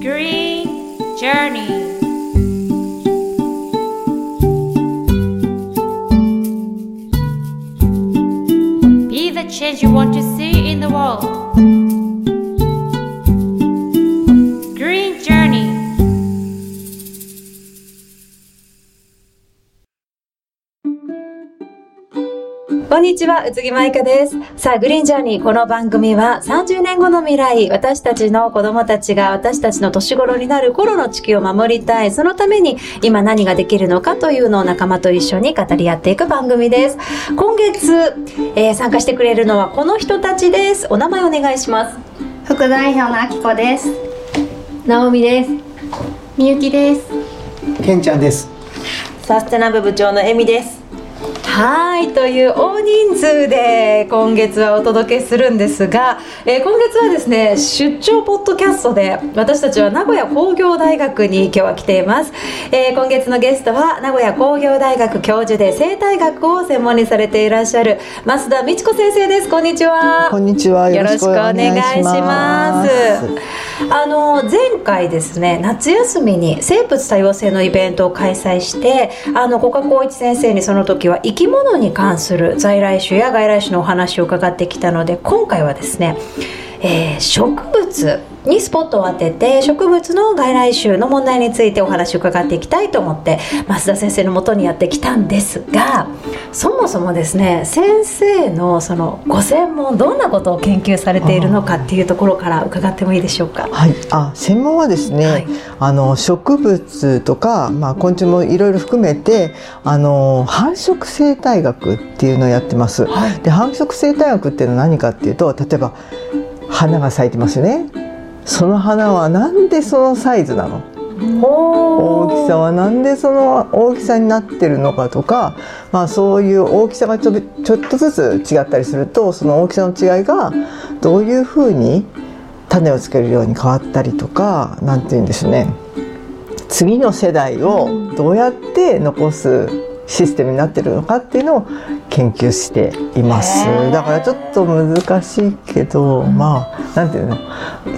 Green Journey. Be the change you want to see こんにちは、宇津木舞香です。さあ、グリーンジャーニー、この番組は30年後の未来、私たちの子供たちが私たちの年頃になる頃の地球を守りたい、そのために今何ができるのかというのを仲間と一緒に語り合っていく番組です。今月、えー参加してくれるのはこの人たちです。お名前お願いします。副代表のあきこです。直美です。みゆきです。けんちゃんです。サステナブ部長のエミです。はいという大人数で今月はお届けするんですが、えー今月はですね出張ポッドキャストで私たちは名古屋工業大学に今日は来ています、えー今月のゲストは名古屋工業大学教授で生態学を専門にされていらっしゃる増田美智子先生ですこんにちはこんにちは。よろしくお願いします。あの前回ですね夏休みに生物多様性のイベントを開催してあの古賀光一先生にその時は生き物に関する在来種や外来種のお話を伺ってきたので今回はですね、えー植物にスポットを当てて植物の外来種の問題についてお話を伺っていきたいと思って増田先生のもとにやってきたんですがそもそもですね先生のそのご専門どんなことを研究されているのかっていうところから伺ってもいいでしょうか？はい、あ専門はですね、はいあの植物とか、まあ、昆虫もいろいろ含めてあの繁殖生態学っていうのをやってます。はいで繁殖生態学っていうのは何かっていうと例えば花が咲いてますよね。その花はなんでそのサイズなの？大きさはなんでその大きさになってるのかとか、まあ、そういう大きさがちょちょっとずつ違ったりするとその大きさの違いがどういうふうに種をつけるように変わったりとかなんて言うんですね次の世代をどうやって残すシステムになってるのかっていうのを研究していますだからちょっと難しいけど、まあなんていうの？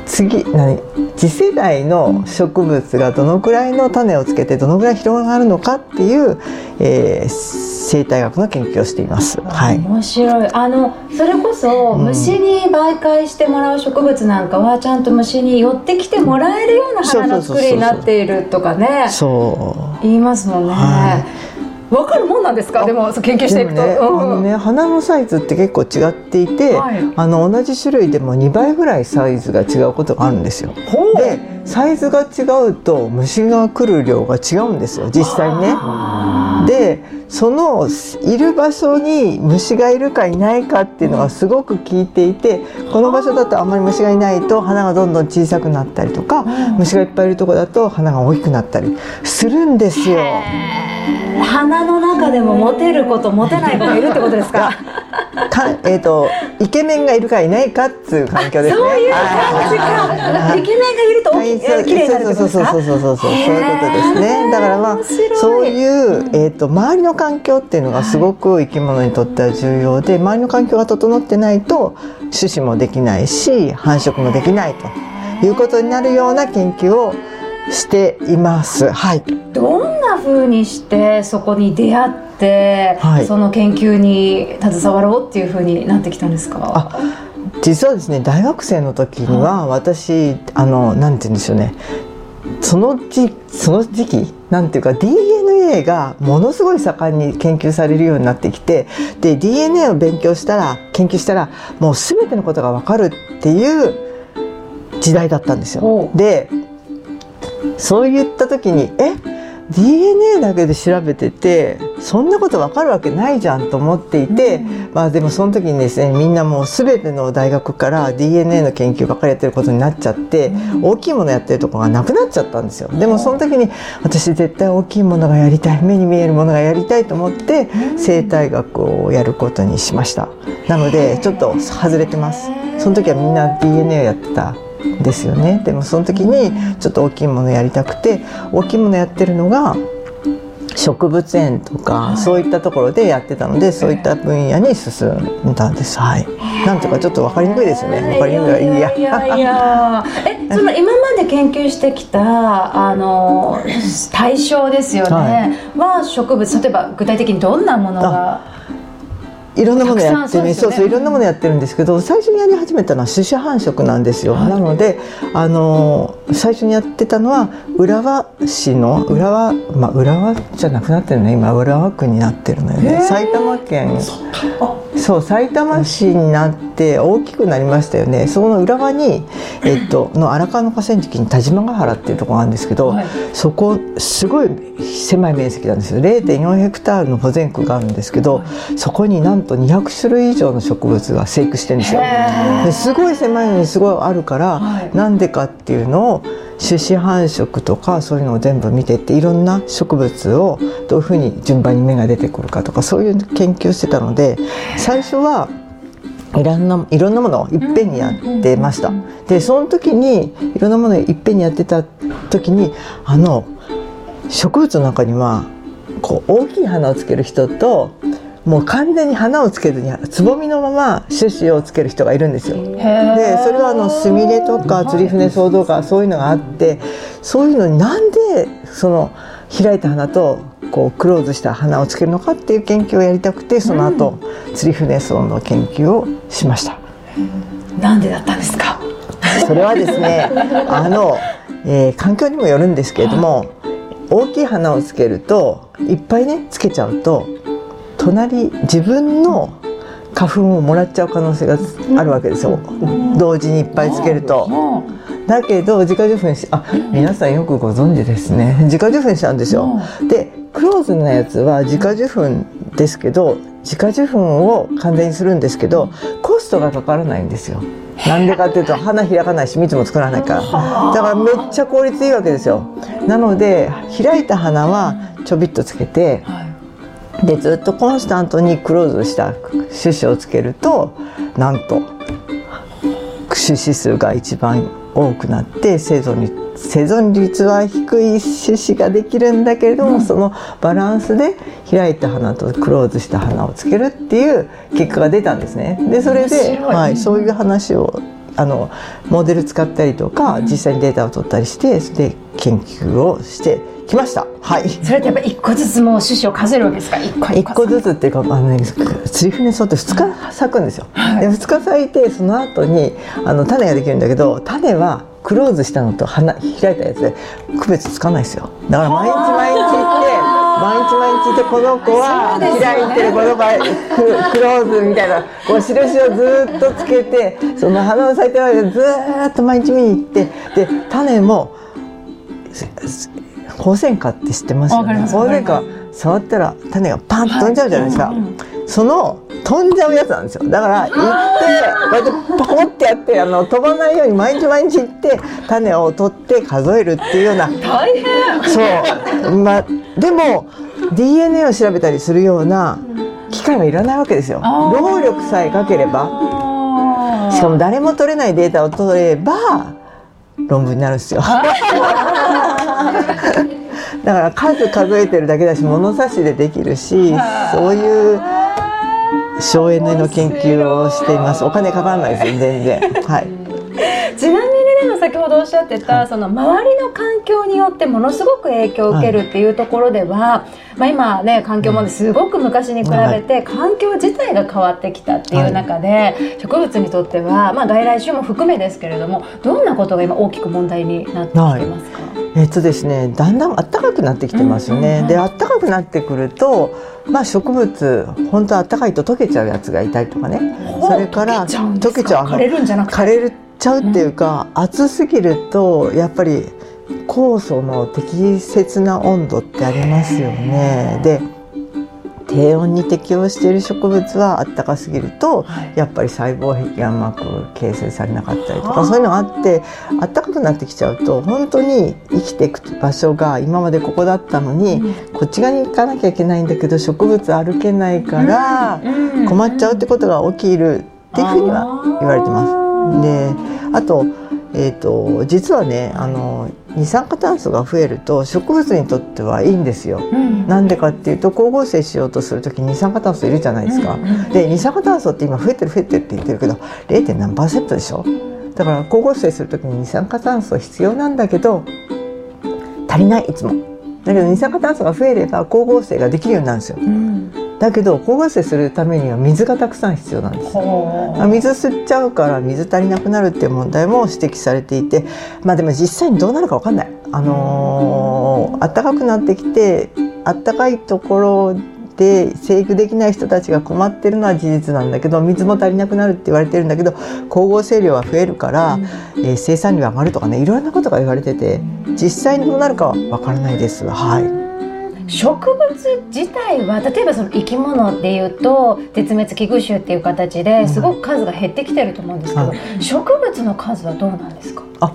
次何？次世代の植物がどのくらいの種をつけてどのくらい広がるのかっていう、えー生態学の研究をしています。はい。面白いあのそれこそうん虫に媒介してもらう植物なんかはちゃんと虫に寄ってきてもらえるような花の作りになっているとかねそう。言いますもんね。はわかるもんなんですか？でも研究していくと。ね,、うんあのね花のサイズって結構違っていて、はいあの同じ種類でも2倍ぐらいサイズが違うことがあるんですよ。でサイズが違うと虫が来る量が違うんですよ実際にね。でそのいる場所に虫がいるかいないかっていうのがすごく効いていてこの場所だとあんまり虫がいないと花がどんどん小さくなったりとか虫がいっぱいいるとこだと花が大きくなったりするんですよ。花の中でもモテる子とモテない子がいるってことですか？かえっ、とイケメンがいるかいないかっていう環境ですね。そういう感じか。イケメンがいると大きはいい綺麗になるってことですか？そうそう。そうそうそうそうそういうことですね。だからまあそういうえっ、と周りの環境っていうのがすごく生き物にとっては重要で、周りの環境が整ってないと種子もできないし繁殖もできないということになるような研究をしています。はい。どんな風にしてそこに出会って、はいその研究に携わろうっていう風になってきたんですか？あ実はですね大学生の時には私あのなんて言うんでしょうねその時その時期なんていうか DNA がものすごい盛んに研究されるようになってきてで DNA を勉強したら研究したらもう全てのことが分かるっていう時代だったんですよでそう言った時にえ DNA だけで調べててそんなこと分かるわけないじゃんと思っていて、まあでもその時にですねみんなもう全ての大学から DNA の研究ばっかりやってることになっちゃって、大きいものやってるところがなくなっちゃったんですよ。でもその時に私絶対大きいものがやりたい目に見えるものがやりたいと思って生態学をやることにしました。なのでちょっと外れてます。その時はみんな DNA をやってた。んですよね。でもその時にちょっと大きいものやりたくて大きいものやってるのが植物園とか、そういったところでやってたのでそういった分野に進んだんです。はい。なんとかちょっと分かりにくいですよね。分かりにくいいや。いやいや。え その今まで研究してきたあの対象ですよね、は植物例えば具体的にどんなものがいろんなものやってね。そうそういろんなものやってるんですけど最初にやり始めたのは種子繁殖なんですよ、なのであの最初にやってたのは浦和市の浦和まあ浦和じゃなくなってるね。今浦和区になってるのよね。埼玉県そう埼玉市になって大きくなりましたよね。その浦和に、えっと、の荒川の河川敷に田島ヶ原っていうところがあるんですけど、はい。そこすごい狭い面積なんですよ。0.4ヘクタールの保全区があるんですけど、そこになんと200種類以上の植物が生育してるんですよ。ですごい狭いのにすごいあるから、はい。なんでかっていうのを種子繁殖とかそういうのを全部見てっていろんな植物をどういうふうに順番に芽が出てくるかとかそういう研究してたので最初はいろんないろんなものをいっぺんにやってました。でその時にいろんなものをいっぺんにやってた時にあの植物の中にはこう大きい花をつける人ともう完全に花をつけずにつぼみのまま種子をつける人がいるんですよ。でそれはあのスミレとかツリフネソウとかそういうのがあってそういうのになんでその開いた花とこうクローズした花をつけるのかっていう研究をやりたくてその後、ツリフネソウの研究をしました。なんでだったんですか？それはですね あの、えー環境にもよるんですけれども大きい花をつけるといっぱいねつけちゃうと隣自分の花粉をもらっちゃう可能性があるわけですよ。同時にいっぱいつけると。だけど自家受粉しあ皆さんよくご存知ですね。自家受粉したんですよ。でクローズのやつは自家受粉ですけど自家受粉を完全にするんですけどコストがかからないんですよ。なんでかっていうと花開かないし蜜も作らないから。だからめっちゃ効率いいわけですよ。なので開いた花はちょびっとつけて、でずっとコンスタントにクローズした種子をつけるとなんと種子数が一番多くなって生存率生存率は低い種子ができるんだけれども、そのバランスで開いた花とクローズした花をつけるっていう結果が出たんですね。でそれで、はい、そういう話をあのモデル使ったりとか、実際にデータを取ったりしてそれで研究をしてきました。はいそれってやっぱ一個ずつもう種子を数えるわけですか？一個一個ずつっていうかあの、ね、ツリフネソウって2日咲くんですよ。で2日咲いてその後にあの種ができるんだけど種はクローズしたのと花開いたやつで区別つかないですよ。だから毎日毎日行って毎日毎日行ってこの子は開いてるこの子はククローズみたいなこう印をずっとつけてその花の咲いてる間ずーっと毎日見に行ってで種もホウセンカって知ってますよね。ホウセンカ触ったら種がパンと飛んじゃうじゃないですか。その飛んじゃうやつなんですよ。だから行ってこうやってパコってやってあの飛ばないように毎日毎日行って種を取って数えるっていうような。大変そう。まあでも DNA を調べたりするような機械はいらないわけですよ。労力さえかければ。しかも誰も取れないデータを取れば論文になるんですよ。だから数数えてるだけだし物差しでできるしそういう省エネの研究をしていますお金かからないです全然はい。ちなみに先ほどおっしゃってた、その周りの環境によってもの植く影響を受けるっていうところでは、まあ、今ね環境問題すごく昔に比べて環境自体が変わってきたっていう中で、植物にとっては、まあ、外来種も含めですけれどもどんなことが今大きく問題になってきてますか、えっとですねだんだん暖かくなってきてますよね、で暖かくなってくるとまあ植物本当は暖かいと溶けちゃうやつがいたりとかね。それから溶けちゃう枯れるんじゃなくて？枯れちゃうっていうか、暑すぎるとやっぱり酵素の適切な温度ってありますよね。で低温に適応している植物は暖かすぎると、やっぱり細胞壁がうまく形成されなかったりとかそういうのがあって暖かくなってきちゃうと本当に生きていく場所が今までここだったのに、こっち側に行かなきゃいけないんだけど植物歩けないから困っちゃうってことが起きるっていうふうには言われてます。であとえーと、実はねあの二酸化炭素が増えると植物にとってはいいんですよ。な、うんでかっていうと光合成しようとする時に二酸化炭素いるじゃないですか。うんうん、で二酸化炭素って今増えてる増えてるって言ってるけど 0. 何パーセントでしょ？だから光合成する時に二酸化炭素必要なんだけど足りないいつも。だけど二酸化炭素が増えれば光合成ができるようになるんですよ。うんだけど光合成するためには水がたくさん必要なんです。水吸っちゃうから水足りなくなるっていう問題も指摘されていてまあでも実際にどうなるか分かんない。あのー、暖かくなってきて暖かいところで生育できない人たちが困ってるのは事実なんだけど水も足りなくなるって言われてるんだけど光合成量は増えるから、うん、えー、生産量上がるとかねいろんなことが言われてて実際にどうなるかは分からないです。はい植物自体は例えばその生き物っていうと絶滅危惧種っていう形ですごく数が減ってきてると思うんですけど、うん、植物の数はどうなんですか？あ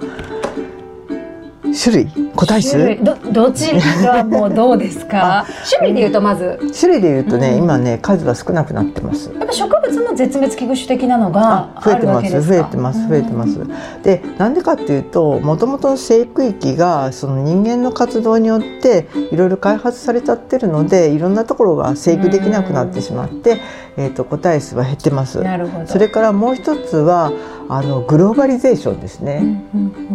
種類？個体数？どどちらもどうですか？種類でいうとまず。種類でいうとね、うん、今ね数は少なくなってます。やっぱ植物の絶滅危惧種的なのが増えてます。増えてます。増えてます、でなんでかっていうともともとの生育域がその人間の活動によっていろいろ開発されちゃってるのでいろんなところが生育できなくなってしまって、えーと、個体数は減ってます。なるほど。それからもう一つはあのグローバリゼーションですね、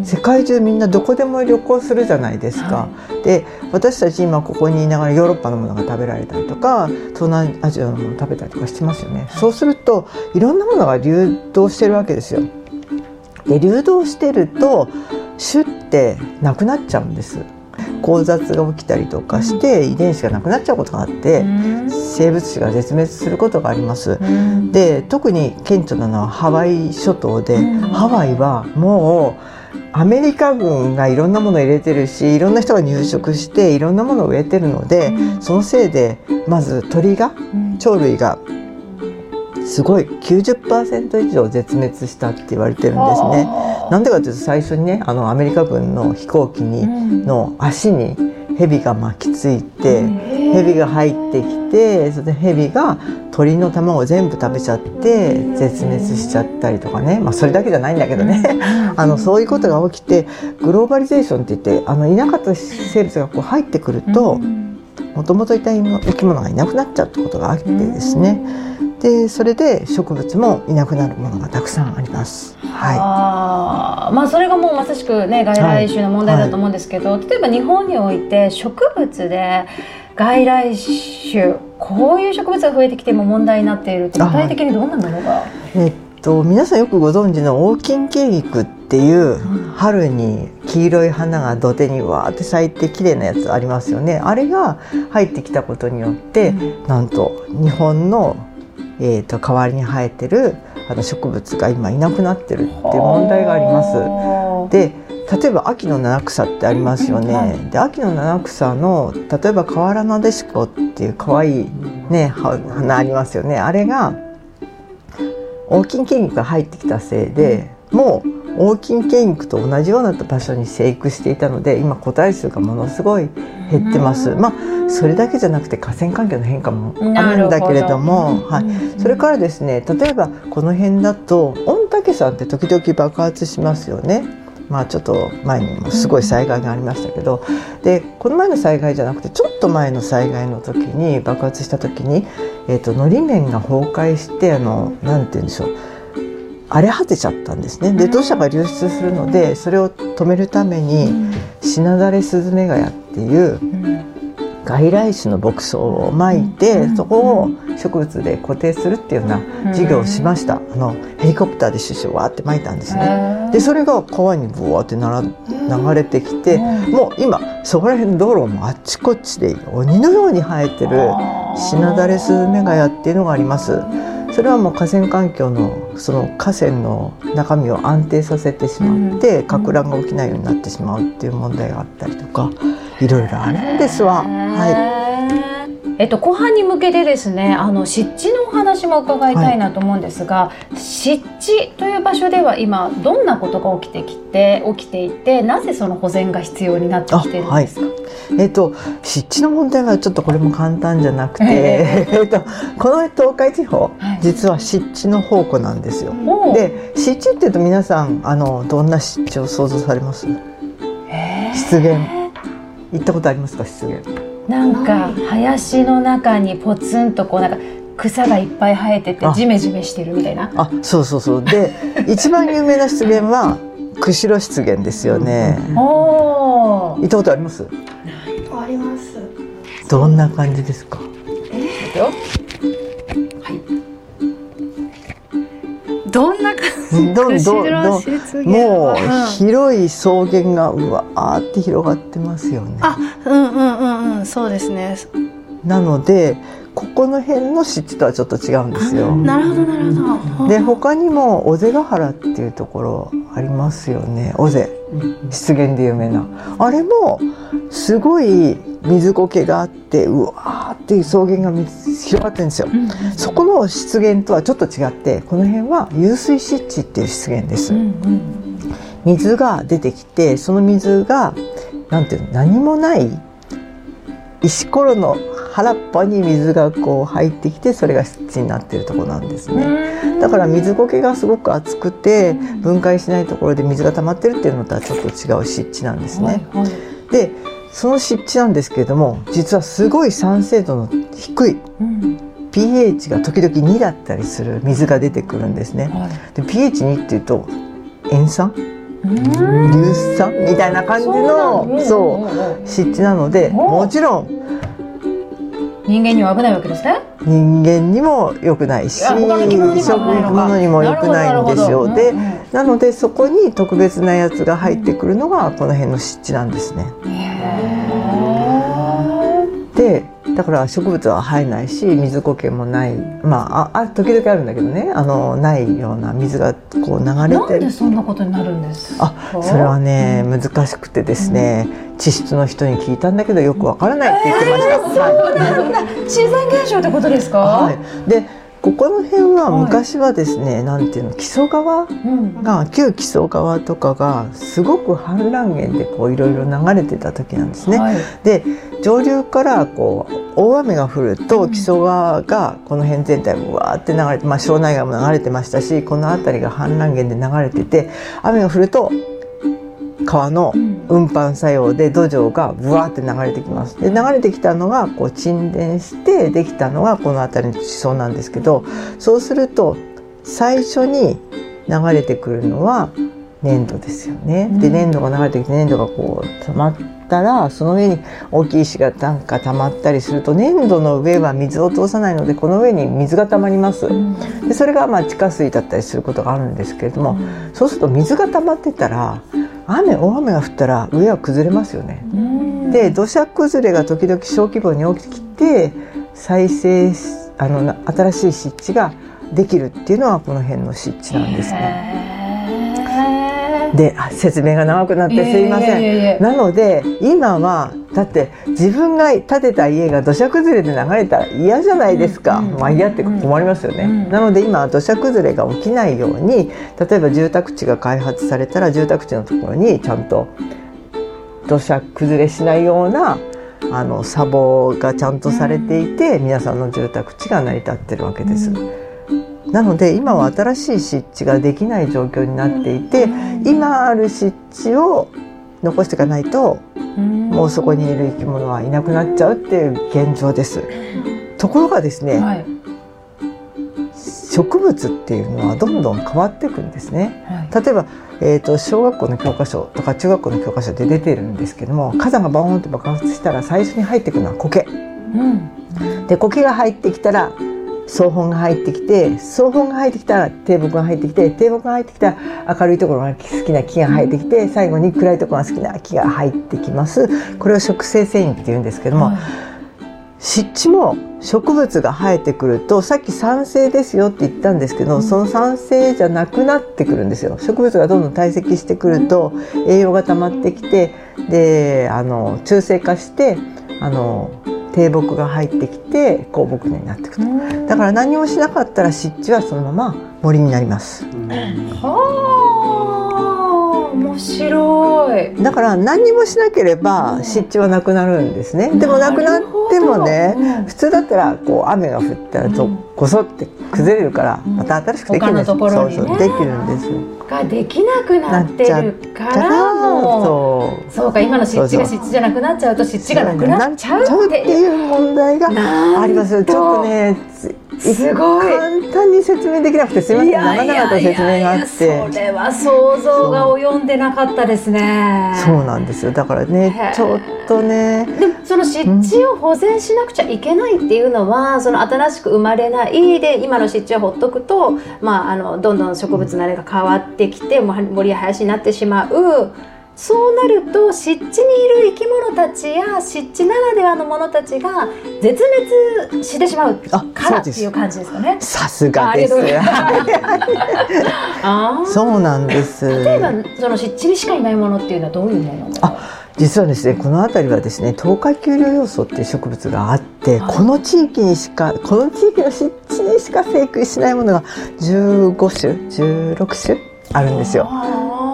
世界中みんなどこでも旅行するじゃないですか、はい、で私たち今ここにいながらヨーロッパのものが食べられたりとか東南アジアのもの食べたりとかしてますよね、はい、そうするといろんなものが流動してるわけですよ。で流動してると種ってなくなっちゃうんです交雑が起きたりとかして遺伝子がなくなっちゃうことがあって生物種が絶滅することがあります。で特に顕著なのはハワイ諸島でハワイはもうアメリカ軍がいろんなものを入れてるしいろんな人が入植していろんなものを植えてるのでそのせいでまず鳥が鳥類がすごい90%以上絶滅したって言われてるんですね。なんでかというと最初にねあのアメリカ軍の飛行機にの足に蛇が巻きついて蛇が入ってきてそれで蛇が鳥の卵を全部食べちゃって絶滅しちゃったりとかね、まあ、それだけじゃないんだけどね。あのそういうことが起きてグローバリゼーションって言ってあのいなかった生物がこう入ってくるともともといた生き物がいなくなっちゃうってことがあってですねでそれで植物もいなくなるものがたくさんあります。はい、あまあそれがもうまさしくね外来種の問題だと思うんですけど、はい。はい、例えば日本において植物で外来種こういう植物が増えてきても問題になっているって具体的にどんなものが？えっと皆さんよくご存知のオオキンケイギクっていう春に黄色い花が土手にわーって咲いて綺麗なやつありますよね。あれが入ってきたことによって、うん、なんと日本のえーと、代わりに生えてるあの植物が今いなくなってるっていう問題があります。で例えば秋の七草ってありますよね。で秋の七草の例えば河原なでしこっていう可愛いね花ありますよね。あれが大きい筋肉が入ってきたせいでもう黄金系肉と同じような場所に生育していたので今個体数がものすごい減ってます。まあそれだけじゃなくて河川環境の変化もあるんだけれども、はい、それからですね例えばこの辺だと御嶽山って時々爆発しますよね。まあちょっと前にもすごい災害がありましたけど、でこの前の災害じゃなくてちょっと前の災害の時に爆発した時に、えーと、とのり面が崩壊してあのなんて言うんでしょう荒れ果てちゃったんですね。で土砂が流出するのでそれを止めるためにシナダレスズメガヤっていう外来種の牧草をまいてそこを植物で固定するっていうような事業をしました。あのヘリコプターで種子をわーってまいたんですね。でそれが川にブワーってなら流れてきてもう今そこら辺の道路もあっちこっちで鬼のように生えてるシナダレスズメガヤっていうのがあります。それはもう河川環境のその河川の中身を安定させてしまってかく乱が起きないようになってしまうっていう問題があったりとかいろいろあるんですわ。はいえっと、後半に向けてですねあの湿地のお話も伺いたいなと思うんですが、湿地という場所では今どんなことが起きてきて起きていてなぜその保全が必要になってきてるんですか、えっと、湿地の問題はちょっとこれも簡単じゃなくて、ええ。っと、この東海地方、はい。実は湿地の宝庫なんですよ。で湿地っていうと皆さんあのどんな湿地を想像されます？へー湿原。行ったことありますか？湿原なんか林の中にポツンとこうなんか草がいっぱい生えててあ。ジメジメしてるみたいな。あそうそうそう。で 一番有名な湿原は釧路湿原ですよね。おー。行ったことあります？あります。どんな感じですか？どんな感じ？どんどん釧 どんもううん広い草原がうわーって広がってますよねあ、うんうんうんうん、そうですね。なのでここの辺の湿地とはちょっと違うんですよなるほどなるほど。で他にも尾瀬ヶ原っていうところありますよね尾瀬湿原で有名な。あれもすごい水苔があってうわーっていう草原が水広がってるんですよ。そこの湿原とはちょっと違ってこの辺は湧水湿地っていう湿原です、水が出てきてその水がなんていうの何もない石ころの原っぱに水がこう入ってきてそれが湿地になってるところなんですね。だから水苔がすごく厚くて分解しないところで水が溜まってるっていうのとはちょっと違う湿地なんですね。はいはい。でその湿地なんですけれども実はすごい酸性度の低いうん。pH が時々2だったりする水が出てくるんですね。はい。で pH2 っていうと塩酸？うん。硫酸？みたいな感じのそう湿地なのでおもちろん人間には危ないわけですね。人間にも良くないし他の生き物にも良くないんですよ。なるでなのでそこに特別なやつが入ってくるのがこの辺の湿地なんですね。でだから植物は生えないし水苔もないまあああ時々あるんだけどねあのないような水がこう流れなんてるでそんなことになるんですか？あそれはね、難しくてですね、地質の人に聞いたんだけどよくわからないって言ってました。そうなんだ。自然現象ってことですか？はい、でここの辺は昔はですね、なんていうの木曽川？うん。が旧木曽川とかがすごく氾濫源でこういろいろ流れてた時なんですね。はい。で上流からこう大雨が降ると木曽川がこの辺全体うわーって流れて、まあ、庄内川も流れてましたしこの辺りが氾濫源で流れてて雨が降ると川の運搬作用で土壌がブワーって流れてきます。で流れてきたのがこう沈殿してできたのがこの辺りの地層なんですけどそうすると最初に流れてくるのは粘土ですよね。で粘土が流れてきて粘土がこう溜まったらその上に大きい石がなんか溜まったりすると粘土の上は水を通さないのでこの上に水が溜まります。でそれがまあ地下水だったりすることがあるんですけれども、そうすると水が溜まってたら雨大雨が降ったら上は崩れますよね。で土砂崩れが時々小規模に起きて再生しあのな新しい湿地ができるっていうのはこの辺の湿地なんですね。であ説明が長くなってすいません。なので今はだって自分が建てた家が土砂崩れで流れたら嫌じゃないですか、まあ嫌って困りますよね、うん。なので今は土砂崩れが起きないように例えば住宅地が開発されたら住宅地のところにちゃんと土砂崩れしないようなあの砂防がちゃんとされていて、皆さんの住宅地が成り立ってるわけです。なので今は新しい湿地ができない状況になっていて、今ある湿地を残していかないともうそこにいる生き物はいなくなっちゃうっていう現状です。ところがですね、はい。植物っていうのはどんどん変わっていくんですね。はい。例えば、えー、と小学校の教科書とか中学校の教科書で出てるんですけども火山がバーンって爆発したら最初に入ってくるのは苔。うん。で苔が入ってきたら草本が入ってきて草本が入ってきたら低木が入ってきて低木が入ってきたら明るいところが好きな木が入ってきて最後に暗いところが好きな木が入ってきます。これを植生繊維って言うんですけども、はい。湿地も植物が生えてくるとさっき酸性ですよって言ったんですけど、その酸性じゃなくなってくるんですよ。植物がどんどん堆積してくると栄養が溜まってきてであの中性化してあの低木が入ってきて高木根になっていくと。だから何もしなかったら湿地はそのまま森になります。はあ面白い。だから何もしなければ湿地はなくなるんですね。でもなくなってもね普通だったらこう雨が降ったらとこそって崩れるからまた新しくできるんです、他のところにね。そうそうできるんです。ができなくなってるから。もうそう。そうか今の湿地が湿地じゃなくなっちゃうと湿地がなくなっちゃうっってていう問題があります。ちょっとね、つすごい。簡単に説明できなくてすみません。長々と説明があって。それは想像が及んでなかったですね。そうなんですよ。だからねちょっとね、でもその湿地を保全しなくちゃいけないっていうのは、その新しく生まれないで今の湿地をほっとくと、まあ、あのどんどん植物のあれが変わってきてもう森や林になってしまうそうなると湿地にいる生き物たちや湿地ならではのものたちが絶滅してしまうあからっていう感じですかね。さすがです。ああそうなんです。例えばその湿地にしかいないものっていうのはどういうものあ実はですねこの辺りはですね透過丘陵要素っていう植物があってはいこの地域にしかこの地域の湿地にしか生育しないものが15種16種あるんですよ。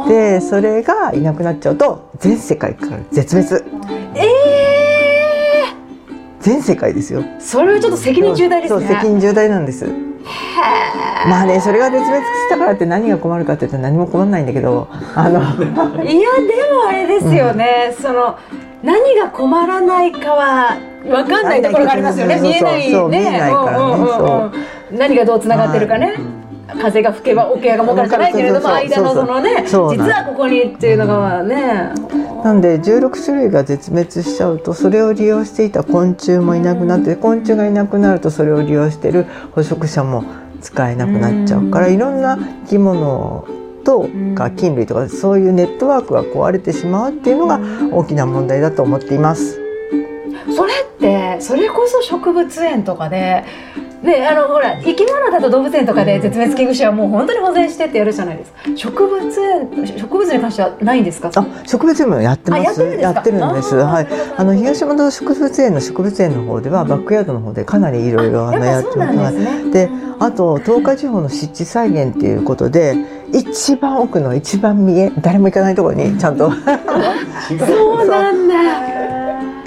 でそれがいなくなっちゃうと全世界から絶滅。え全世界ですよ。ー、それはちょっと責任重大ですね。そう責任重大なんです。まあねそれが絶滅したからって何が困るかって言ったら何も困らないんだけど。あのいやでもあれですよね、その何が困らないかは分かんないところがありますよね。見えないね。何がどうつながってるかね、風が吹けば桶屋が儲かるじゃないけれども間のそのね実はここにっていうのがね、なんで16種類が絶滅しちゃうとそれを利用していた昆虫もいなくなって昆虫がいなくなるとそれを利用している捕食者も使えなくなっちゃうからいろんな生き物とか菌類とかそういうネットワークが壊れてしまうっていうのが大きな問題だと思っています。それってそれこそ植物園とかで。ね、あのほら生き物だと動物園とかで絶滅危惧種はもう本当に保全してってやるじゃないですか植物園植物に関してはないんですか？あ、植物園もやってまあやってす。やってるんです。はい。あの東山動植物園の植物園の方ではバックヤードの方でかなりいろいろあやっぱのやってます。ですねで、あと東海地方の湿地再現っていうことで一番奥の一番見え誰も行かないところにちゃんとそうなんだ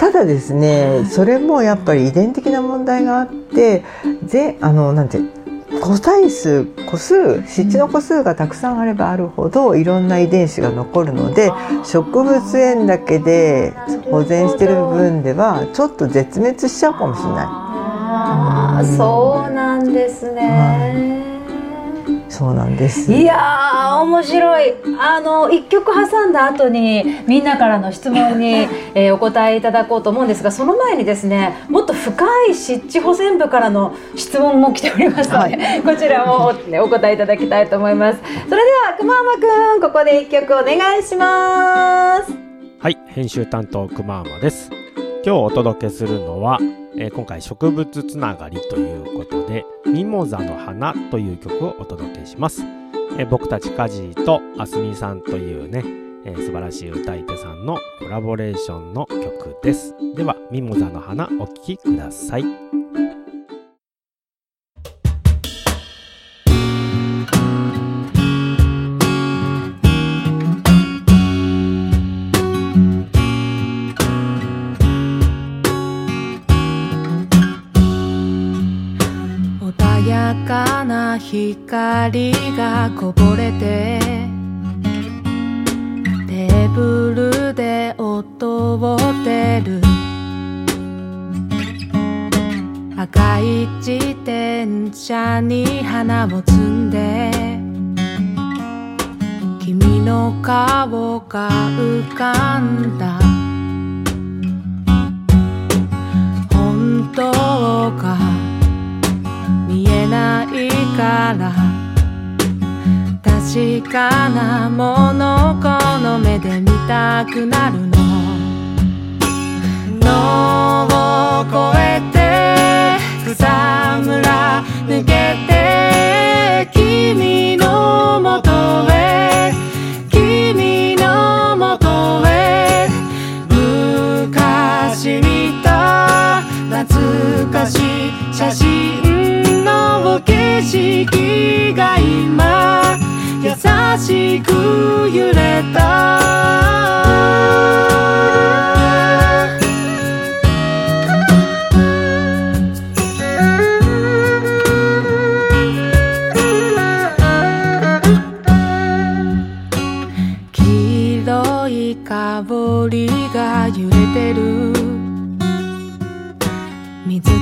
ただですねそれもやっぱり遺伝的な問題があってぜあのなんて個体数個数湿地の個数がたくさんあればあるほどいろんな遺伝子が残るので植物園だけで保全してる分ではちょっと絶滅しちゃうかもしれない。ああ、そうなんですね。そうなんです。いやー面白いあの一曲挟んだ後にみんなからの質問に、えーお答えいただこうと思うんですがその前にですねもっと深い湿地保全部からの質問も来ておりますので、こちらもお,、ね、お答えいただきたいと思いますそれではくままくんここで一曲お願いしますはい、編集担当くまーまです。今日お届けするのは、えー今回植物つながりということで、ミモザの花という曲をお届けします。えー僕たちカジーとあすみさんというね、えー素晴らしい歌い手さんのコラボレーションの曲です。では、ミモザの花お聴きください。かな光がこぼれてテーブルで音を出る赤い自転車に花を積んで君の顔が浮かんだ本当かから確かなものこの目で見たくなるの。野を越えて草むら抜けて君のもとへ君のもとへ昔見た香景色が今優しく揺れた。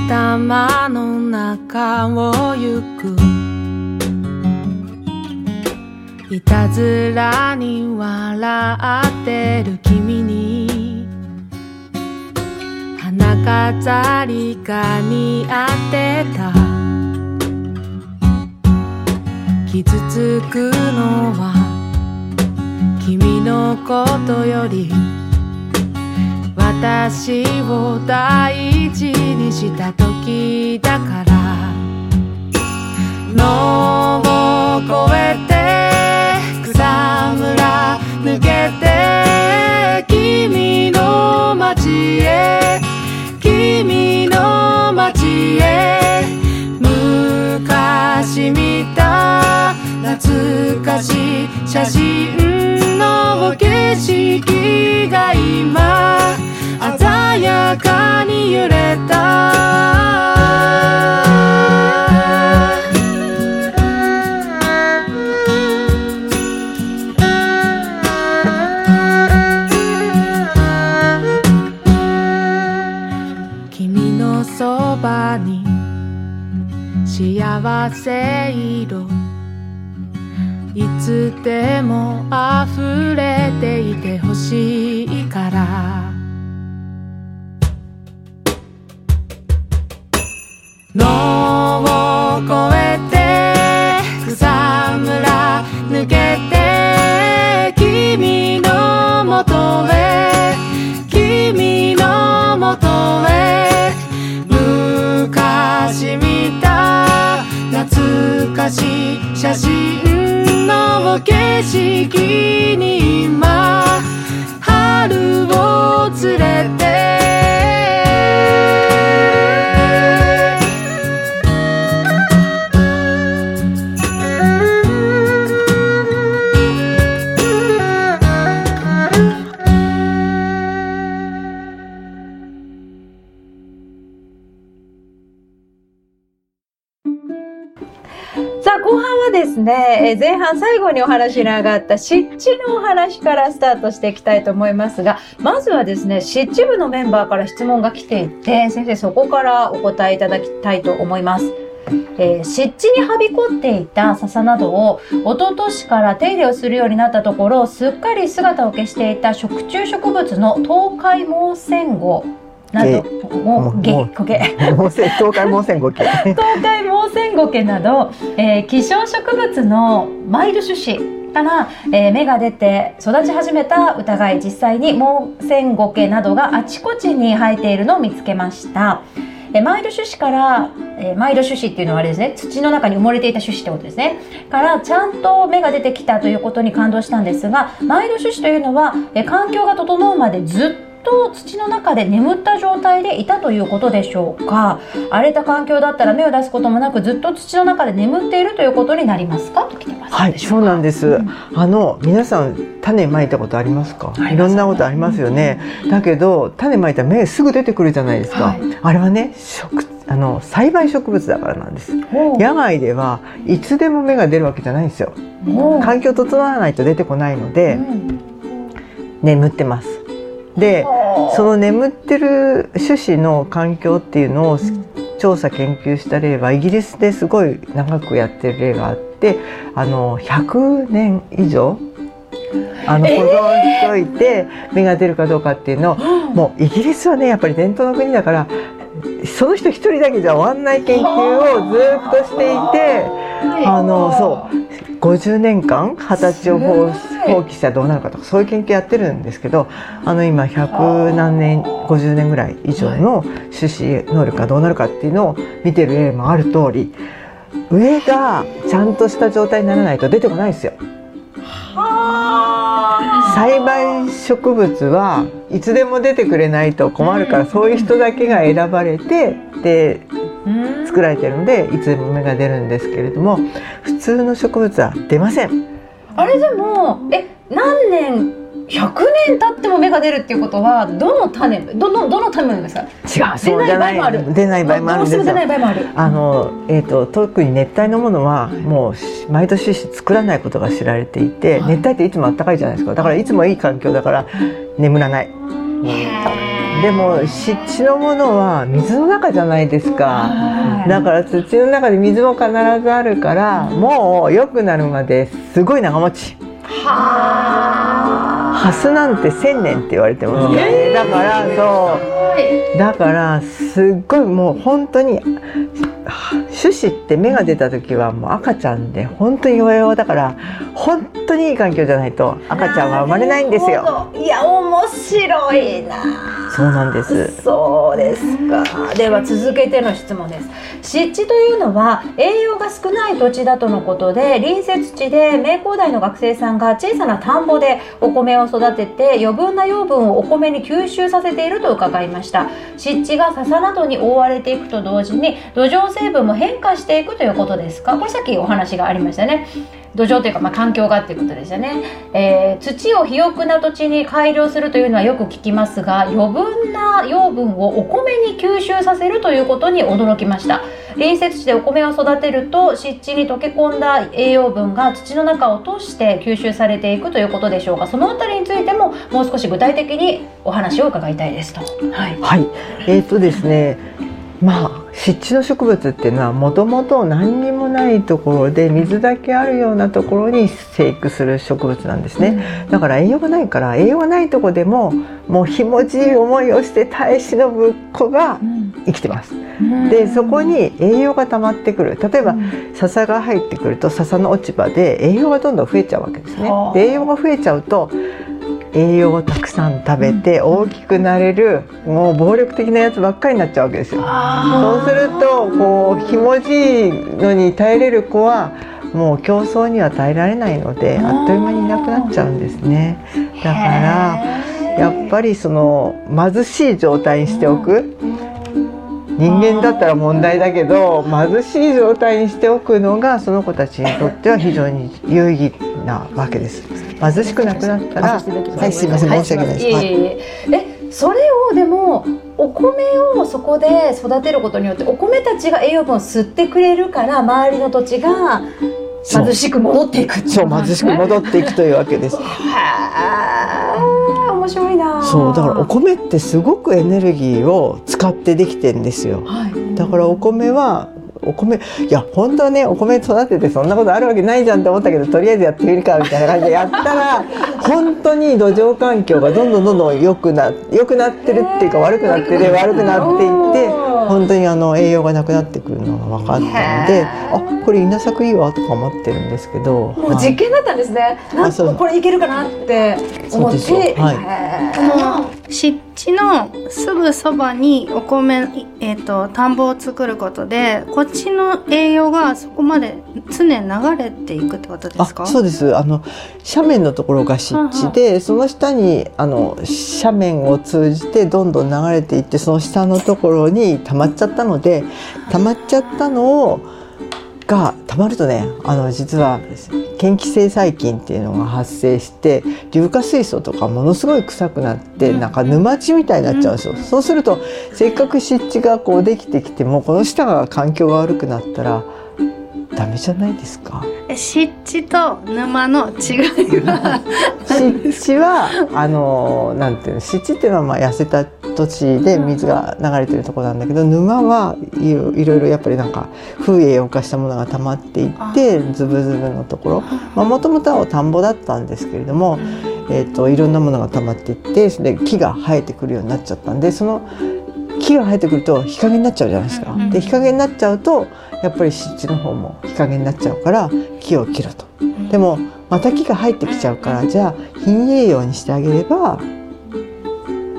水玉の中を行く。いたずらに笑ってる君に。花飾りが似合ってた。傷つくのは君のことより。私を大事にした時だから。野を越えて草むら抜けて君の街へ。君の街へ。昔見た懐かしい写真の景色が今。鮮やかに揺れた。君のそばに幸せ色いつでも溢れていてほしい。野を越えて草むら抜けて君のもとへ君のもとへ。昔見た懐かしい写真の景色に今春を連れてですね、えー前半最後にお話に上がった湿地のお話からスタートしていきたいと思いますが、まずはですね、湿地部のメンバーから質問が来ていて、先生そこからお答えいただきたいと思います。えー湿地にはびこっていた笹などを一昨年から手入れをするようになったところすっかり姿を消していた食虫植物の東海モウセンゴなどももうゲコゲもうせ東海モーセンゴケ東海モウセンゴケなど、えー希少植物のマイル種子から、えー芽が出て育ち始めた疑い実際にモウセンゴケなどがあちこちに生えているのを見つけました。えーマイル種子から、えーマイル種子っていうのはあれですね土の中に埋もれていた種子ってことですねからちゃんと芽が出てきたということに感動したんですがマイル種子というのは、えー環境が整うまでずっと土の中で眠った状態でいたということでしょうか？荒れた環境だったら芽を出すこともなくずっと土の中で眠っているということになりますか？と来てますはい、そうなんです。あの皆さん種まいたことありますか？いろんなことありますよね。だけど種まいたら芽すぐ出てくるじゃないですか。はいあれはね、植あの栽培植物だからなんです。野外ではいつでも芽が出るわけじゃないんですよ。環境整わないと出てこないのでうん眠ってます。で、その眠ってる種子の環境っていうのを調査研究した例はイギリスですごい長くやってる例があってあの100年以上あの保存しといて芽が出るかどうかっていうのをもうイギリスはねやっぱり伝統の国だからその人一人だけじゃ終わんない研究をずっとしていてあのそう50年間二十歳を放放棄したらどうなるかとかそういう研究やってるんですけどあの今100何年50年ぐらい以上の種子能力がどうなるかっていうのを見てる例もある通り上がちゃんとした状態にならないと出てこないですよ。栽培植物はいつでも出てくれないと困るからそういう人だけが選ばれてでうん。作られてるのでいつでも芽が出るんですけれども普通の植物は出ません。あれでもえ何年100年経っても芽が出るっていうことはどの種どのどの種ですか？違うそうじゃない出ない場合もある出ない場合もある。んですあるあのえー、と特に熱帯のものはもうし毎年作らないことが知られていて、はい。熱帯っていつも暖かいじゃないですか。だからいつもいい環境だから眠らないでも湿地のものは水の中じゃないですか。だから土の中で水も必ずあるからもう良くなるまですごい長持ち。ハスなんて千年って言われてますからねだからそう。だからすっごいもう本当に種子って芽が出た時はもう赤ちゃんで本当に弱々だから本当にいい環境じゃないと赤ちゃんは生まれないんですよ。いや面白いなそうなんです。そうですか。では続けての質問です。湿地というのは栄養が少ない土地だとのことで隣接地で名工大の学生さんが小さな田んぼでお米を育てて余分な養分をお米に吸収させていると伺いました。湿地が笹などに覆われていくと同時に土壌成分も変化していくということですか？これさっきお話がありましたね。土壌というか、まあ、環境がっていうことですよね、えー土を肥沃な土地に改良するというのはよく聞きますが余分な養分をお米に吸収させるということに驚きました。隣接地でお米を育てると湿地に溶け込んだ栄養分が土の中を通して吸収されていくということでしょうかそのあたりについてももう少し具体的にお話を伺いたいですと。はいはい、えーとですねまあ湿地の植物っていうのはもともと何にもないところで水だけあるようなところに生育する植物なんですね。だから栄養がないから栄養がないところでももうひもじい思いをして耐え忍ぶ子が生きてます。でそこに栄養が溜まってくる。例えば笹が入ってくると笹の落ち葉で栄養がどんどん増えちゃうわけですね。で栄養が増えちゃうと栄養をたくさん食べて大きくなれるもう暴力的なやつばっかりになっちゃうわけですよ。そうするとこうひもじいのに耐えれる子はもう競争には耐えられないのであっという間にいなくなっちゃうんですね。だからやっぱりその貧しい状態にしておく。人間だったら問題だけど貧しい状態にしておくのがその子たちにとっては非常に有意義なわけです。貧しくなくなったら、はい、すいません、申し訳ないです。はいいえそれをでもお米をそこで育てることによってお米たちが栄養分を吸ってくれるから周りの土地が貧しく戻っていくそう、貧しく戻っていくというわけです。面白いなそう、だからお米ってすごくエネルギーを使ってできてんですよ。はいだからお米はお米いや本当はねお米育ててそんなことあるわけないじゃんって思ったけどとりあえずやってみるかみたいな感じでやったら 本当に土壌環境がどんどんどんどん良くな良くなってるっていうか悪くなってて悪くなっていって本当にあの栄養がなくなってくるのが分かったのであこれ稲作いいわとか思ってるんですけど。もう実験だったんですね。なんこれいけるかなって思って。はい湿地のすぐそばにお米、えー、と田んぼを作ることでこっちの栄養がそこまで常に流れていくってことですか？あそうです。あの斜面のところが湿地でその下にあの斜面を通じてどんどん流れていってその下のところに溜まっちゃったので溜まっちゃったのをが溜まるとねあの実は嫌気性細菌っていうのが発生して硫化水素とかものすごい臭くなってなんか沼地みたいになっちゃうんですよ。そうするとせっかく湿地がこうできてきてもこの下が環境が悪くなったらダメじゃないですか？え湿地と沼の違いは湿地はあのなんていうの湿地っていうのはまあ痩せた土地で水が流れてるところなんだけど沼はいろいろやっぱりなんか風栄養化したものが溜まっていってズブズブのところ。もともとは田んぼだったんですけれども、えー、といろんなものが溜まっていってで木が生えてくるようになっちゃったんでその木が生えてくると日陰になっちゃうじゃないですか。で日陰になっちゃうとやっぱり湿地の方も日陰になっちゃうから木を切ると。でもまた木が生えてきちゃうからじゃあ貧栄養にしてあげれば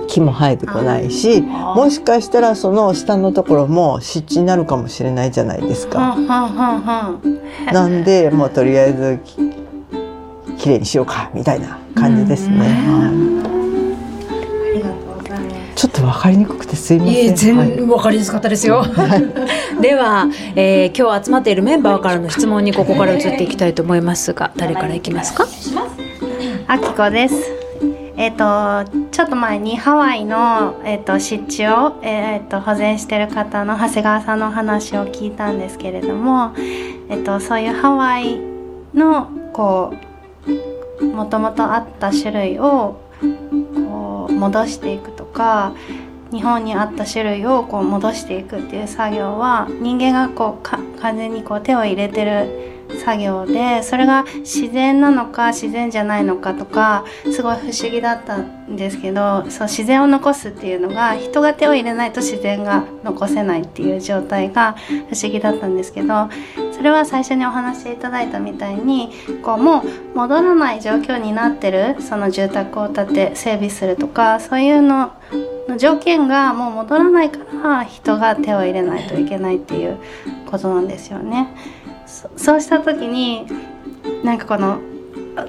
木も生えてこないしもしかしたらその下のところも湿地になるかもしれないじゃないですはか。なんでもうとりあえずききれいにしようかみたいな感じですね。ちょっとわかりにくくてすいません。いえ全はい然わかりやすかったですよ。では、えー今日集まっているメンバーからの質問にここから移っていきたいと思いますが、誰からいきますか？あきこです。えっ、とちょっと前にハワイのえっ、と湿地をえっ、と保全してる方の長谷川さんのお話を聞いたんですけれども、えっ、とそういうハワイのこうもともとあった種類をこう戻していくとか日本にあった種類をこう戻していくっていう作業は人間がこうか完全にこう手を入れてる作業でそれが自然なのか自然じゃないのかとかすごい不思議だったんですけどそう自然を残すっていうのが人が手を入れないと自然が残せないっていう状態が不思議だったんですけどそれは最初にお話しいただいたみたいにこうもう戻らない状況になってるその住宅を建て整備するとかそういうのの条件がもう戻らないから人が手を入れないといけないっていうことなんですよね。そうした時になんかこの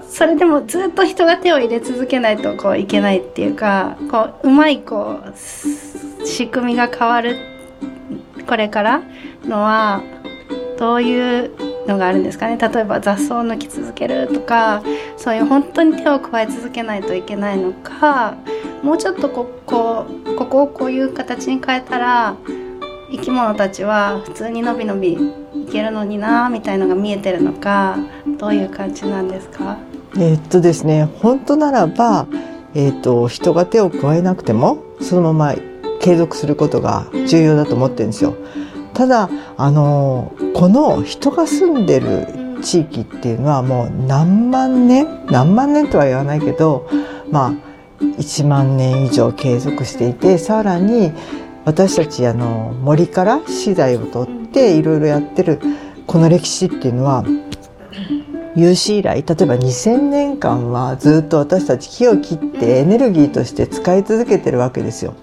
それでもずっと人が手を入れ続けないとこういけないっていうかこううまいこう仕組みが変わるこれからのはどういうのがあるんですかね。例えば雑草を抜き続けるとかそういう本当に手を加え続けないといけないのかもうちょっとここここをこういう形に変えたら生き物たちは普通にのびのびけるのになみたいのが見えてるのかどういう感じなんですか？えーっとですね本当ならば、えーっと人が手を加えなくてもそのまま継続することが重要だと思ってるんですよ。ただあのこの人が住んでる地域っていうのはもう何万年何万年とは言わないけどまあ1万年以上継続していてさらに私たちあの森から資材を取っていろいろやってるこの歴史っていうのは有史以来例えば2000年間はずっと私たち木を切ってエネルギーとして使い続けてるわけですよ。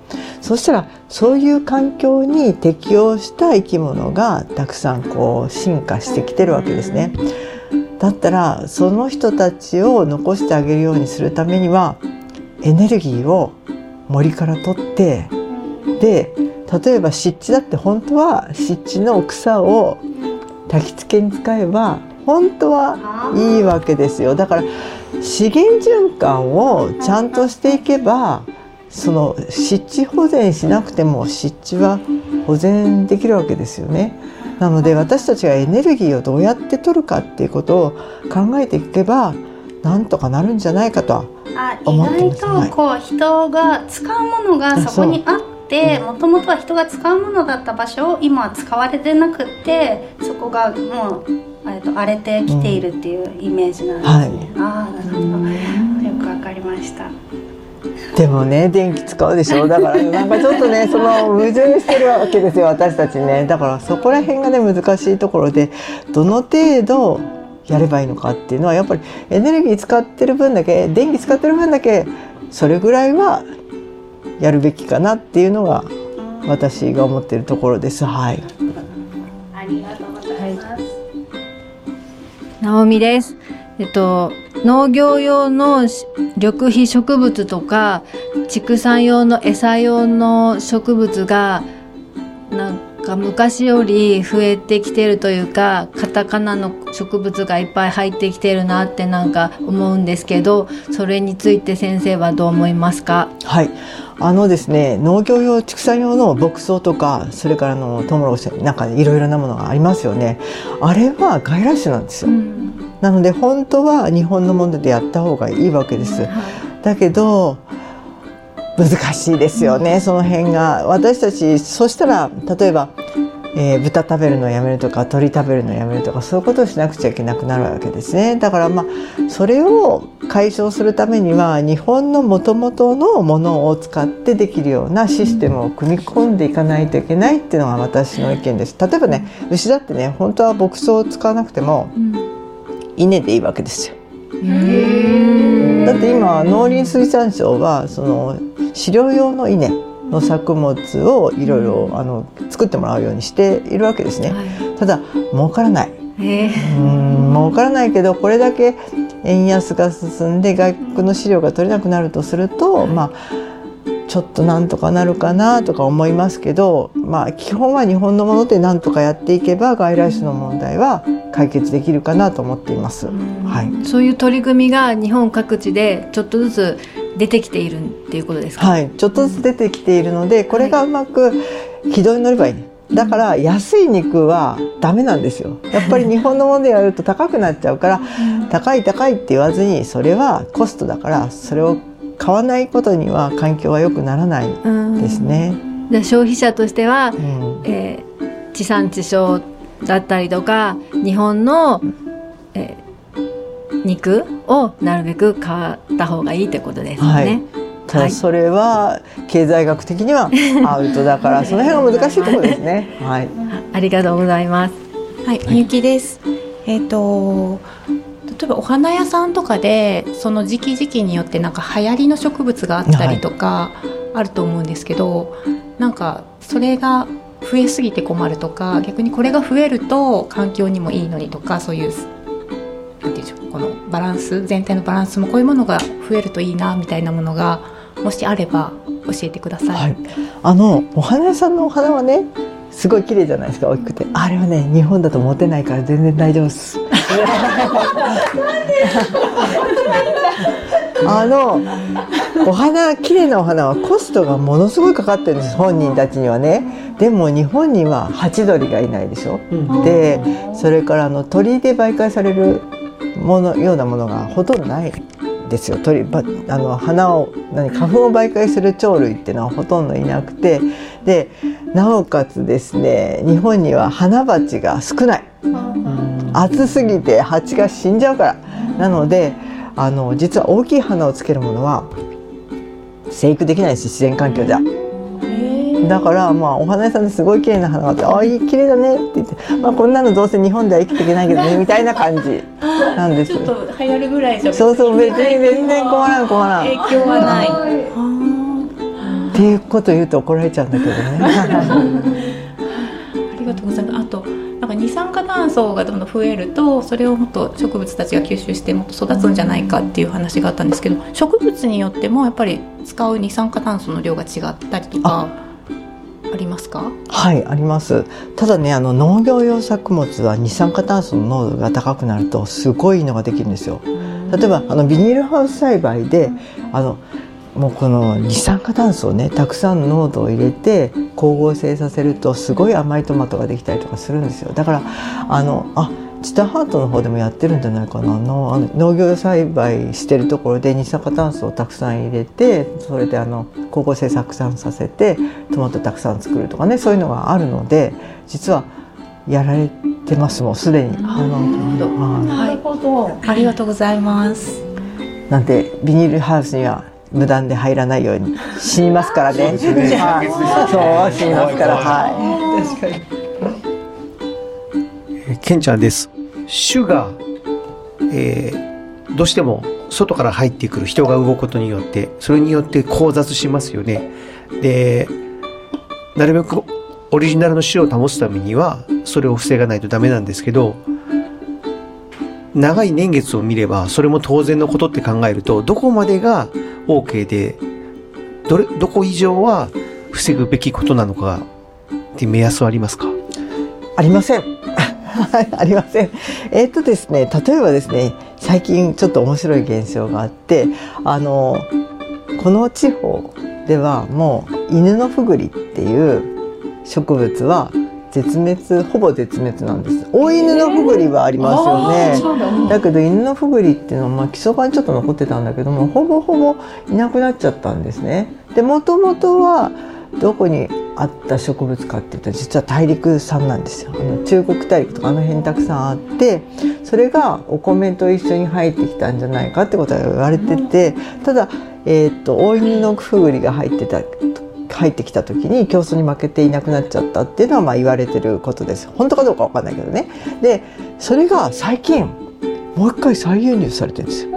そしたらそういう環境に適応した生き物がたくさんこう進化してきてるわけですね。だったらその人たちを残してあげるようにするためにはエネルギーを森から取ってで例えば湿地だって本当は湿地の草を焚き付けに使えば本当はいいわけですよ。だから資源循環をちゃんとしていけばその湿地保全しなくても湿地は保全できるわけですよね。なので私たちがエネルギーをどうやって取るかっていうことを考えていけばなんとかなるんじゃないかとは思って意ます。外とこう人が使うものがそこにあってもともとは人が使うものだった場所を今は使われてなくってそこがもうえっと荒れてきているっていうイメージなんですね。ああなるほど。よくわかりました。でもね電気使うでしょ？だからなんかちょっとね その矛盾してるわけですよ私たちね。だからそこら辺がね難しいところでどの程度やればいいのかっていうのはやっぱりエネルギー使ってる分だけ電気使ってる分だけそれぐらいはやるべきかなっていうのが私が思ってるところですはい。ありがとうございます。ナオミです。えっと、農業用のし緑肥植物とか、畜産用の餌用の植物が、なんか昔より増えてきてるというか、カタカナの植物がいっぱい入ってきてるなってなんか思うんですけど、それについて先生はどう思いますか？はい、あのですね農業用畜産用の牧草とかそれからあのトウモロコシなんかいろいろなものがありますよね。あれは外来種なんですよ、なので本当は日本のものでやった方がいいわけです、だけど難しいですよねその辺が。私たちそしたら例えば、えー豚食べるのをやめるとか鳥食べるのをやめるとかそういうことをしなくちゃいけなくなるわけですね。だからまあそれを解消するためには日本のもともとのものを使ってできるようなシステムを組み込んでいかないといけないっていうのが私の意見です。例えばね牛だってね本当は牧草を使わなくても稲でいいわけですよ。だって今農林水産省はその飼料用の稲の作物をいろいろあの作ってもらうようにしているわけですね。ただ儲からない。えうん儲からないけどこれだけ円安が進んで外国の飼料が取れなくなるとすると、まあちょっとなんとかなるかなとか思いますけど、まあ基本は日本のものでなんとかやっていけば外来種の問題は解決できるかなと思っています。はい。そういう取り組みが日本各地でちょっとずつ出てきているっていうことですか？はい、ちょっとずつ出てきているので、これがうまく軌道に乗ればいい。だから安い肉はダメなんですよ。やっぱり日本のものでやると高くなっちゃうから、高い高いって言わずに、それはコストだから、それを買わないことには環境は良くならないうんですね。で消費者としては、うんえー地産地消だったりとか日本の、えー肉をなるべく買った方がいいってことですよね。はいただそれは経済学的にはアウトだからその辺が難しいところですね。はい。ありがとうございます。はい、みゆきです。えっ、と例えばお花屋さんとかでその時期時期によってなんか流行りの植物があったりとかあると思うんですけど、なんかそれが増えすぎて困るとか逆にこれが増えると環境にもいいのにとかそういうなんていうでしょうこのバランス全体のバランスもこういうものが増えるといいなみたいなものがもしあれば教えてください。はい、あのお花屋さんのお花はねすごい綺麗じゃないですか大きくて。あれはね日本だと持てないから全然大丈夫です。あのお花綺麗なお花はコストがものすごいかかってるんです本人たちにはね。でも日本にはハチドリがいないでしょ、でそれからあの鳥で媒介されるものようなものがほとんどないですよ。鳥ばあの花を何花粉を媒介する鳥類っていうのはほとんどいなくてでなおかつですね日本には花鉢が少ない。暑すぎて蜂が死んじゃうから。なのであの実は大きい花をつけるものは生育できないです自然環境じゃ。だからまあお花屋さんですごい綺麗な花があって「ああいい綺麗だね」って言って「まあ、こんなのどうせ日本では生きていけないけどね」みたいな感じなんですよ。ちょっと流行るぐらいじゃそうそう別に全然困らん困らん。影響はない。っていうこと言うと怒られちゃうんだけどね。ありがとうございます。あとなんか二酸化炭素がどんどん増えるとそれをもっと植物たちが吸収してもっと育つんじゃないかっていう話があったんですけど植物によってもやっぱり使う二酸化炭素の量が違ったりとかありますか？はいあります。ただねあの農業用作物は二酸化炭素の濃度が高くなるとすごいのができるんですよ。例えばあのビニールハウス栽培であのもうこの二酸化炭素をねたくさんの濃度を入れて光合成させるとすごい甘いトマトができたりとかするんですよだからあのあチタハートの方でもやってるんじゃないかな。あのあの農業栽培してるところで二酸化炭素をたくさん入れてそれであの光合成たくさんさせてトマトたくさん作るとかねそういうのがあるので実はやられてますもうすでに。なるほど。ありがとうございます。なんでビニールハウスには無断で入らないように死にますからね。はい。そう死にますから。はい。えーケンちゃんです。種が、えーどうしても外から入ってくる人が動くことによって、それによって交雑しますよね。で、なるべくオリジナルの種を保つためには、それを防がないとダメなんですけど、長い年月を見れば、それも当然のことって考えると、どこまでが OK で、どれ、どこ以上は防ぐべきことなのかって目安はありますか？ありません。はいありません。えーっとですね、例えばですね、最近ちょっと面白い現象があって、あの、この地方ではもう犬のふぐりっていう植物は絶滅、ほぼ絶滅なんです。大犬のふぐりはありますよね。だけど犬のふぐりっていうのは、まあ、基礎版ちょっと残ってたんだけどもほぼほぼいなくなっちゃったんですね。でもとはどこにあった植物かっていうと実は大陸産なんですよ。あの中国大陸とかあの辺たくさんあってそれがお米と一緒に入ってきたんじゃないかってことは言われててただ、えー、と大犬のふぐりが入ってた入ってきた時に競争に負けていなくなっちゃったっていうのはまあ言われてることです。本当かどうかわかんないけどね。でそれが最近もう一回再輸入されてるんですよ。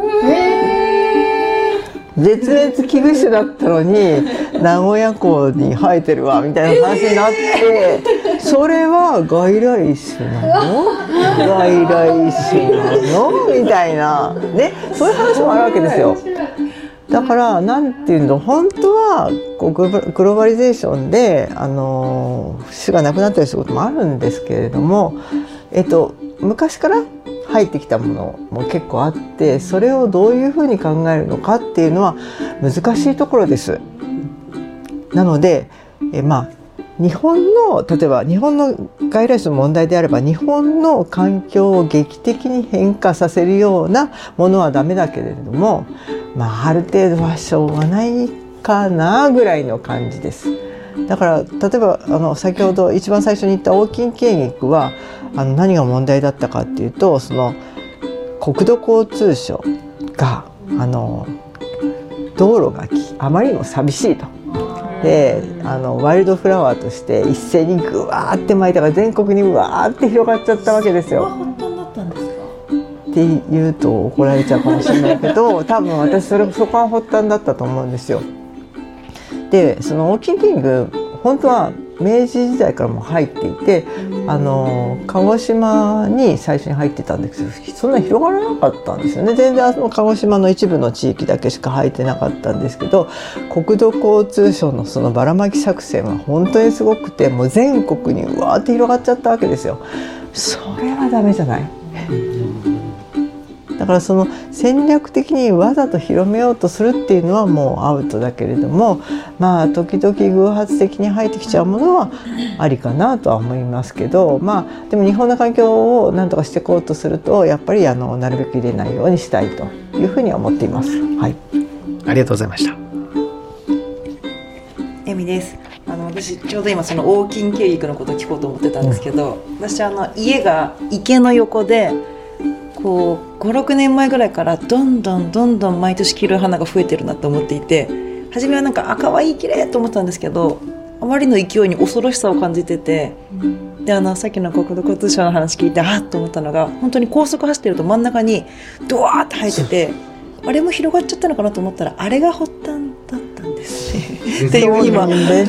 絶滅危惧種だったのに 名古屋港に生えてるわみたいな話になって、それは外来種なの？外来種なの？みたいな。ね？そういう話もあるわけですよ。だからなんていうの？本当はこうグローバグローバリゼーションであの種がなくなったりすることもあるんですけれども、えっと、昔から入ってきたものも結構あってそれをどういうふうに考えるのかっていうのは難しいところです。なのでえまあ日本の例えば日本の外来種の問題であれば日本の環境を劇的に変化させるようなものはダメだけれども、まあ、ある程度はしょうがないかなぐらいの感じです。だから例えばあの先ほど一番最初に言った大金経肉はあの何が問題だったかっていうとその国土交通省があの道路がきあまりにも寂しいと。であのワイルドフラワーとして一斉にぐわーって巻いたから全国にうわーって広がっちゃったわけですよ。ったんですか？って言うと怒られちゃうかもしれないけど多分私それそこが発端だったと思うんですよ。でそのオーキンキング本当は明治時代からも入っていてあの鹿児島に最初に入ってたんですけどそんな広がらなかったんですよね全然あの鹿児島の一部の地域だけしか入ってなかったんですけど国土交通省のそのばらまき作戦は本当にすごくてもう全国にうわーって広がっちゃったわけですよ。それはダメじゃない？だからその戦略的にわざと広めようとするっていうのはもうアウトだけれどもまあ時々偶発的に入ってきちゃうものはありかなとは思いますけどまあでも日本の環境を何とかしていこうとするとやっぱりあのなるべく入れないようにしたいというふうには思っています。はい、ありがとうございました。エミです。あの私ちょうど今その大金経育のことを聞こうと思ってたんですけど、私あの家が池の横でこう56年前ぐらいからどんどんどんどん毎年黄色い花が増えてるなと思っていて初めはなんかあ可愛い綺麗と思ったんですけどあまりの勢いに恐ろしさを感じててであのさっきの国土交通省の話聞いてあっと思ったのが本当に高速走ってると真ん中にドワーって生えててあれも広がっちゃったのかなと思ったらあれが発端だったんですね。っていう今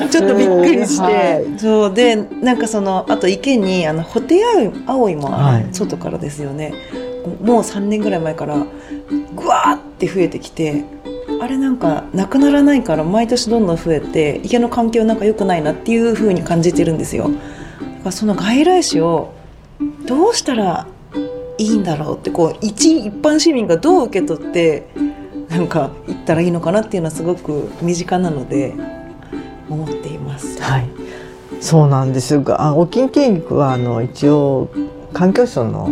ちょっとびっくりして、はい。そう。でなんかそのあと池にあのホテアオイも外からですよねもう3年ぐらい前からぐわーって増えてきてあれなんかなくならないから毎年どんどん増えて池の環境なんか良くないなっていう風に感じてるんですよだからその外来種をどうしたらいいんだろうってこう一一般市民がどう受け取ってなんか言ったらいいのかなっていうのはすごく身近なので思っています。はい、そうなんですが、あ、オキンケンギクはあの一応環境省の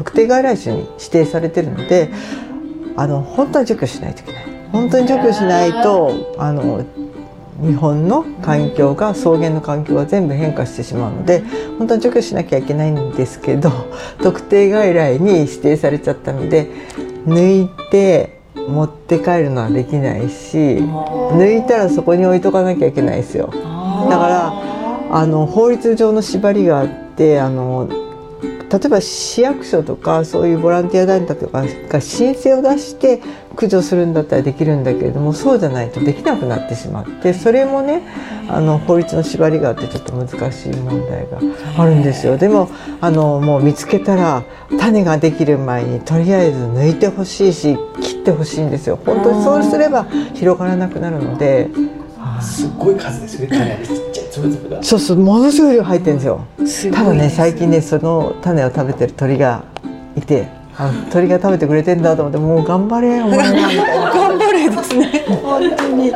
特定外来種に指定されてるので、あの本当は除去しないといけない。本当に除去しないとあの日本の環境が草原の環境が全部変化してしまうので本当は除去しなきゃいけないんですけど 特定外来に指定されちゃったので抜いて持って帰るのはできないし抜いたらそこに置いとかなきゃいけないですよ。だからあの法律上の縛りがあってあの例えば市役所とかそういうボランティア団体とかが申請を出して駆除するんだったらできるんだけれどもそうじゃないとできなくなってしまってそれもねあの法律の縛りがあってちょっと難しい問題があるんですよ。でもあのもう見つけたら種ができる前にとりあえず抜いてほしいし切ってほしいんですよ。本当にそうすれば広がらなくなるので。すごい数ですね。種そうそうものすごい量入ってるんですよ。ただね最近ねその種を食べてる鳥がいて鳥が食べてくれてんだと思ってもう頑張れお前らみたいな 頑張れですね。本当に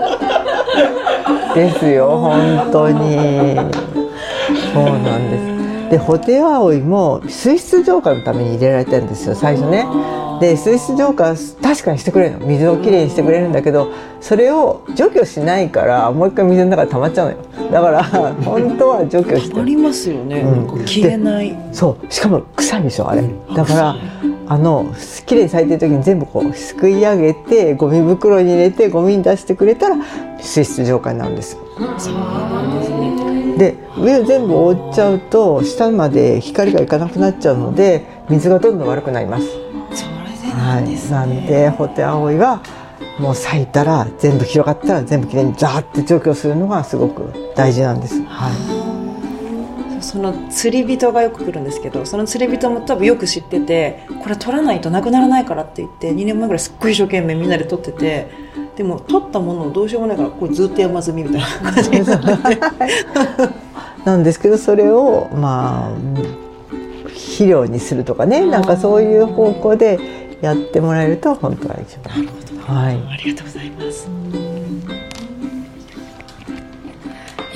ですよ本当に そうなんです。でホテアオイも水質浄化のために入れられてるんですよ最初ね。で水質浄化は確かにしてくれるの。水をきれいにしてくれるんだけどそれを除去しないからもう一回水の中で溜まっちゃうのよ。だから 本当は除去してありますよね。うん。消えない。そう。しかも臭いでしょあれ。だからあのきれいに咲いてる時に全部こうすくい上げてゴミ袋に入れてゴミに出してくれたら水質浄化になるんですよ。で上を全部覆っちゃうと下まで光がいかなくなっちゃうので水がどんどん悪くなります。それではい、なんでホテアオイはもう咲いたら全部広がったら全部きれいにザーって除去するのがすごく大事なんです。はい、その釣り人がよく来るんですけどその釣り人も多分よく知っててこれ取らないとなくならないからって言って2年前ぐらいすっごい一生懸命みんなで取っててでも取ったものをどうしようもないからこれずっと山積みみたいな感じになってて なんですけどそれをまあ肥料にするとかねなんかそういう方向でやってもらえると本当は一番。はい、ありがとうございます。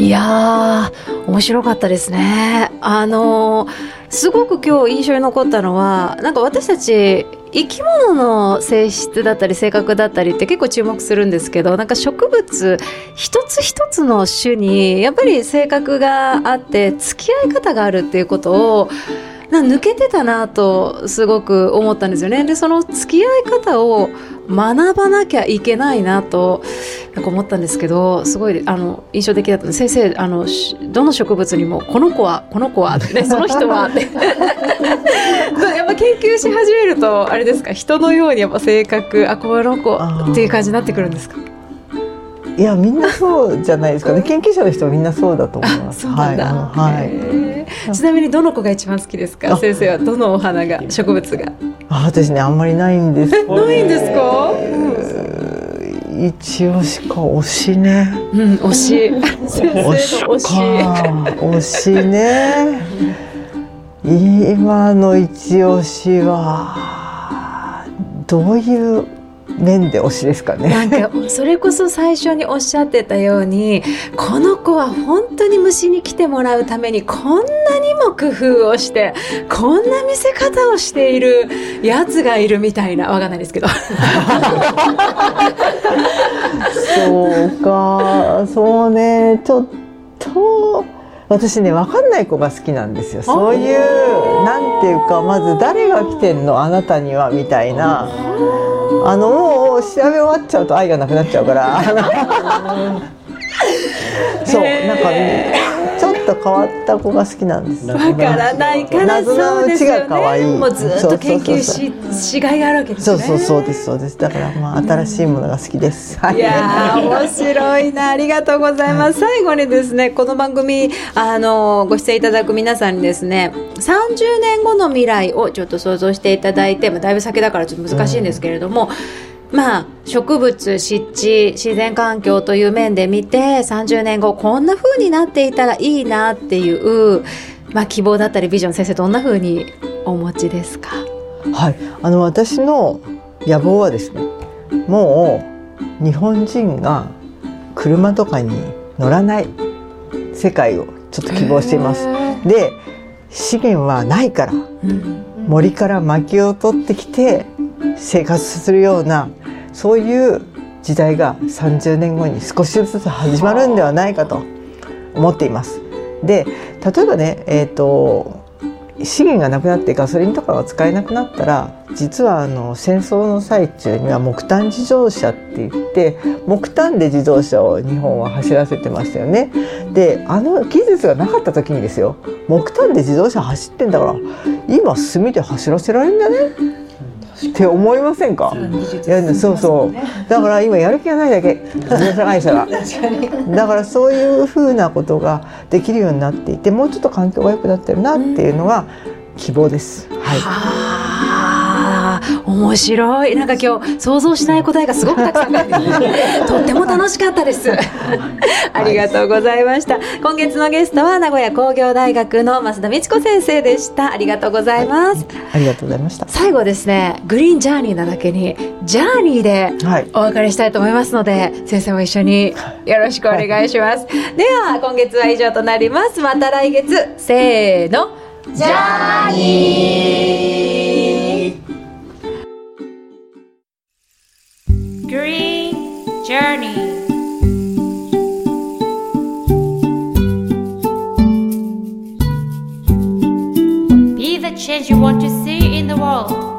いや面白かったですね。あのーすごく今日印象に残ったのはなんか私たち生き物の性質だったり性格だったりって結構注目するんですけどなんか植物一つ一つの種にやっぱり性格があって付き合い方があるっていうことを抜けてたなとすごく思ったんですよね。でその付き合い方を学ばなきゃいけないなとなんか思ったんですけどすごいあの印象的だったので先生あのどの植物にもこの子はこの子は、ね、その人はって。やっぱ研究し始めるとあれですか人のようにやっぱ性格あこの子っていう感じになってくるんですか？いやみんなそうじゃないですかね。研究者の人はみんなそうだと思います。はい、はい。ちなみにどの子が一番好きですか？先生はどのお花が植物が？あ私ねあんまりないんです。ないんですか？一応しか推しね。うん推し。先生の推し。か推しね。今の一押しはどういう面で推しですかね。なんかそれこそ最初におっしゃってたようにこの子は本当に虫に来てもらうためにこんなにも工夫をしてこんな見せ方をしているやつがいるみたいなわかんないですけど。そうか。そうね。ちょっと私ね分かんない子が好きなんですよ。そういうなんていうかまず誰が来てんのあなたにはみたいな。あのもう調べ終わっちゃうと愛がなくなっちゃうから。そうなんかねと変わった子が好きなんです。わからないからそうですようちが可愛い。ねもうずっと研究ししがいがあるわけですね。そうそうそうです。そうですだからまあ新しいものが好きです、は いいやー面白いな。ありがとうございます、最後にですねこの番組あのご出演いただく皆さんにですね30年後の未来をちょっと想像していただいて、まあ、だいぶ先だからちょっと難しいんですけれども、まあ植物湿地自然環境という面で見て30年後こんな風になっていたらいいなっていう、まあ、希望だったりビジョン先生どんな風にお持ちですか？はい、あの私の野望はですねもう日本人が車とかに乗らない世界をちょっと希望しています。で資源はないから森から薪を取ってきて生活するようなそういう時代が30年後に少しずつ始まるんではないかと思っています。で例えばね、えー、と資源がなくなってガソリンとかが使えなくなったら実はあの戦争の最中には木炭自動車って言って木炭で自動車を日本は走らせてましたよね。であの技術がなかった時にですよ木炭で自動車走ってんだから今炭で走らせられるんじゃね？って思いませんか？いやそうそう。だから今やる気がないだけ。会社が。だからそういうふうなことができるようになっていてもうちょっと環境が良くなってるなっていうのが希望です。はい面白い。なんか今日想像しない答えがすごくたくさん。とっても楽しかったです。ありがとうございました。今月のゲストは名古屋工業大学の増田美智子先生でした。ありがとうございます、ありがとうございました。最後ですねグリーンジャーニーなだけにジャーニーでお別れしたいと思いますので、先生も一緒によろしくお願いします、では今月は以上となります。また来月。せーの。ジャーニー Green Journey. Be the change you want to see in the world.